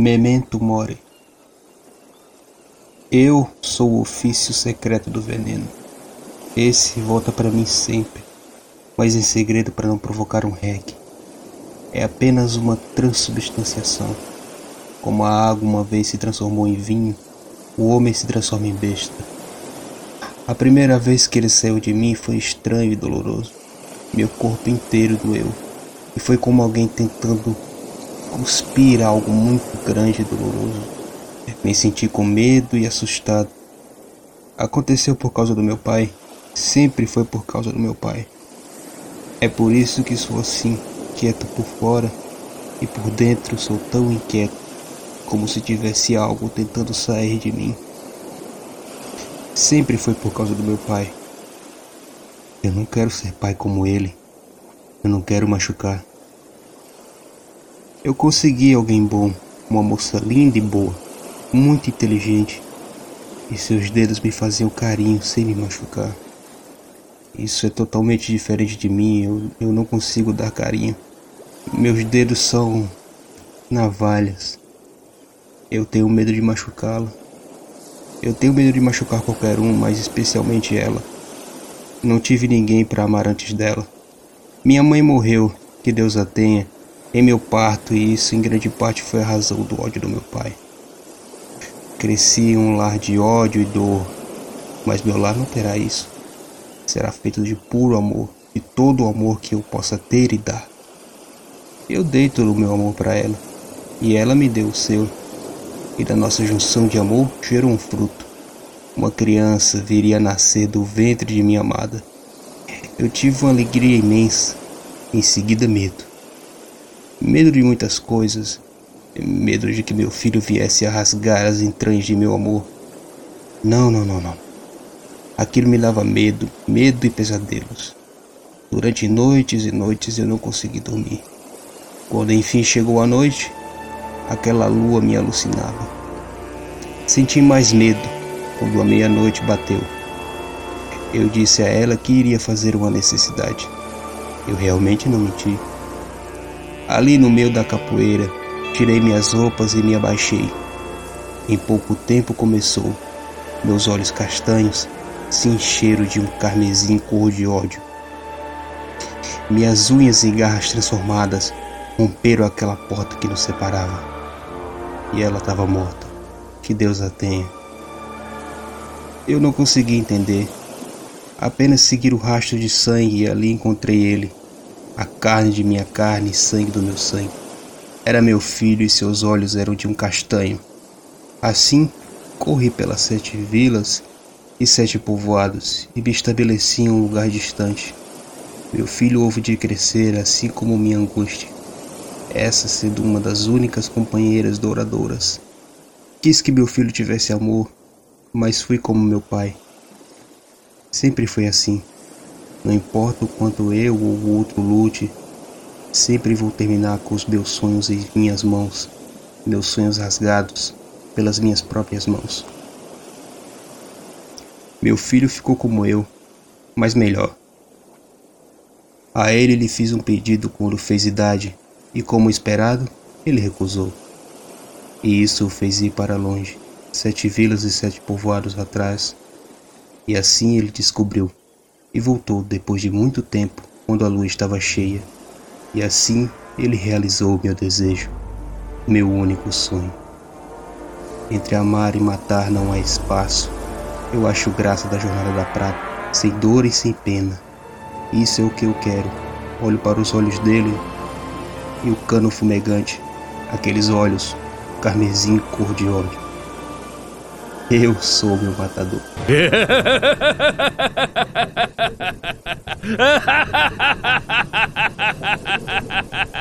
Memento Mori. Eu sou o ofício secreto do veneno. Esse volta para mim sempre, mas em segredo para não provocar um rec. É apenas uma transubstanciação. Como a água uma vez se transformou em vinho, o homem se transforma em besta. A primeira vez que ele saiu de mim foi estranho e doloroso. Meu corpo inteiro doeu. E foi como alguém tentando cuspir algo muito grande e doloroso. Me senti com medo e assustado. Aconteceu por causa do meu pai. Sempre foi por causa do meu pai. É por isso que sou assim, quieto por fora e por dentro sou tão inquieto, como se tivesse algo tentando sair de mim. Sempre foi por causa do meu pai. Eu não quero ser pai como ele. Eu não quero machucar. Eu consegui alguém bom, uma moça linda e boa, muito inteligente, e seus dedos me faziam carinho sem me machucar. Isso é totalmente diferente de mim, eu, eu não consigo dar carinho. Meus dedos são navalhas. Eu tenho medo de machucá-la. Eu tenho medo de machucar qualquer um, mas especialmente ela. Não tive ninguém para amar antes dela. Minha mãe morreu, que Deus a tenha em meu parto e isso em grande parte foi a razão do ódio do meu pai. Cresci em um lar de ódio e dor, mas meu lar não terá isso. Será feito de puro amor, de todo o amor que eu possa ter e dar. Eu dei todo o meu amor para ela, e ela me deu o seu. E da nossa junção de amor gerou um fruto. Uma criança viria a nascer do ventre de minha amada. Eu tive uma alegria imensa, em seguida medo medo de muitas coisas, medo de que meu filho viesse a rasgar as entranhas de meu amor. Não, não, não, não. Aquilo me dava medo, medo e pesadelos. Durante noites e noites eu não consegui dormir. Quando enfim chegou a noite, aquela lua me alucinava. Senti mais medo quando a meia-noite bateu. Eu disse a ela que iria fazer uma necessidade. Eu realmente não menti. Ali no meio da capoeira, tirei minhas roupas e me abaixei. Em pouco tempo começou. Meus olhos castanhos se encheram de um carmesim cor de ódio. Minhas unhas e garras transformadas romperam aquela porta que nos separava. E ela estava morta. Que Deus a tenha. Eu não consegui entender. Apenas seguir o rastro de sangue e ali encontrei ele a carne de minha carne e sangue do meu sangue. Era meu filho e seus olhos eram de um castanho. Assim, corri pelas sete vilas e sete povoados e me estabeleci em um lugar distante. Meu filho houve de crescer assim como minha angústia, essa sendo uma das únicas companheiras douradoras. Quis que meu filho tivesse amor, mas fui como meu pai. Sempre foi assim. Não importa o quanto eu ou o outro lute, sempre vou terminar com os meus sonhos em minhas mãos, meus sonhos rasgados pelas minhas próprias mãos. Meu filho ficou como eu, mas melhor. A ele lhe fiz um pedido quando fez idade, e como esperado, ele recusou. E isso o fez ir para longe, sete vilas e sete povoados atrás. E assim ele descobriu e voltou depois de muito tempo, quando a lua estava cheia. E assim ele realizou meu desejo, meu único sonho. Entre amar e matar não há espaço. Eu acho graça da jornada da prata, sem dor e sem pena. Isso é o que eu quero. Olho para os olhos dele e o cano fumegante, aqueles olhos carmesim cor de ódio. Eu sou meu matador.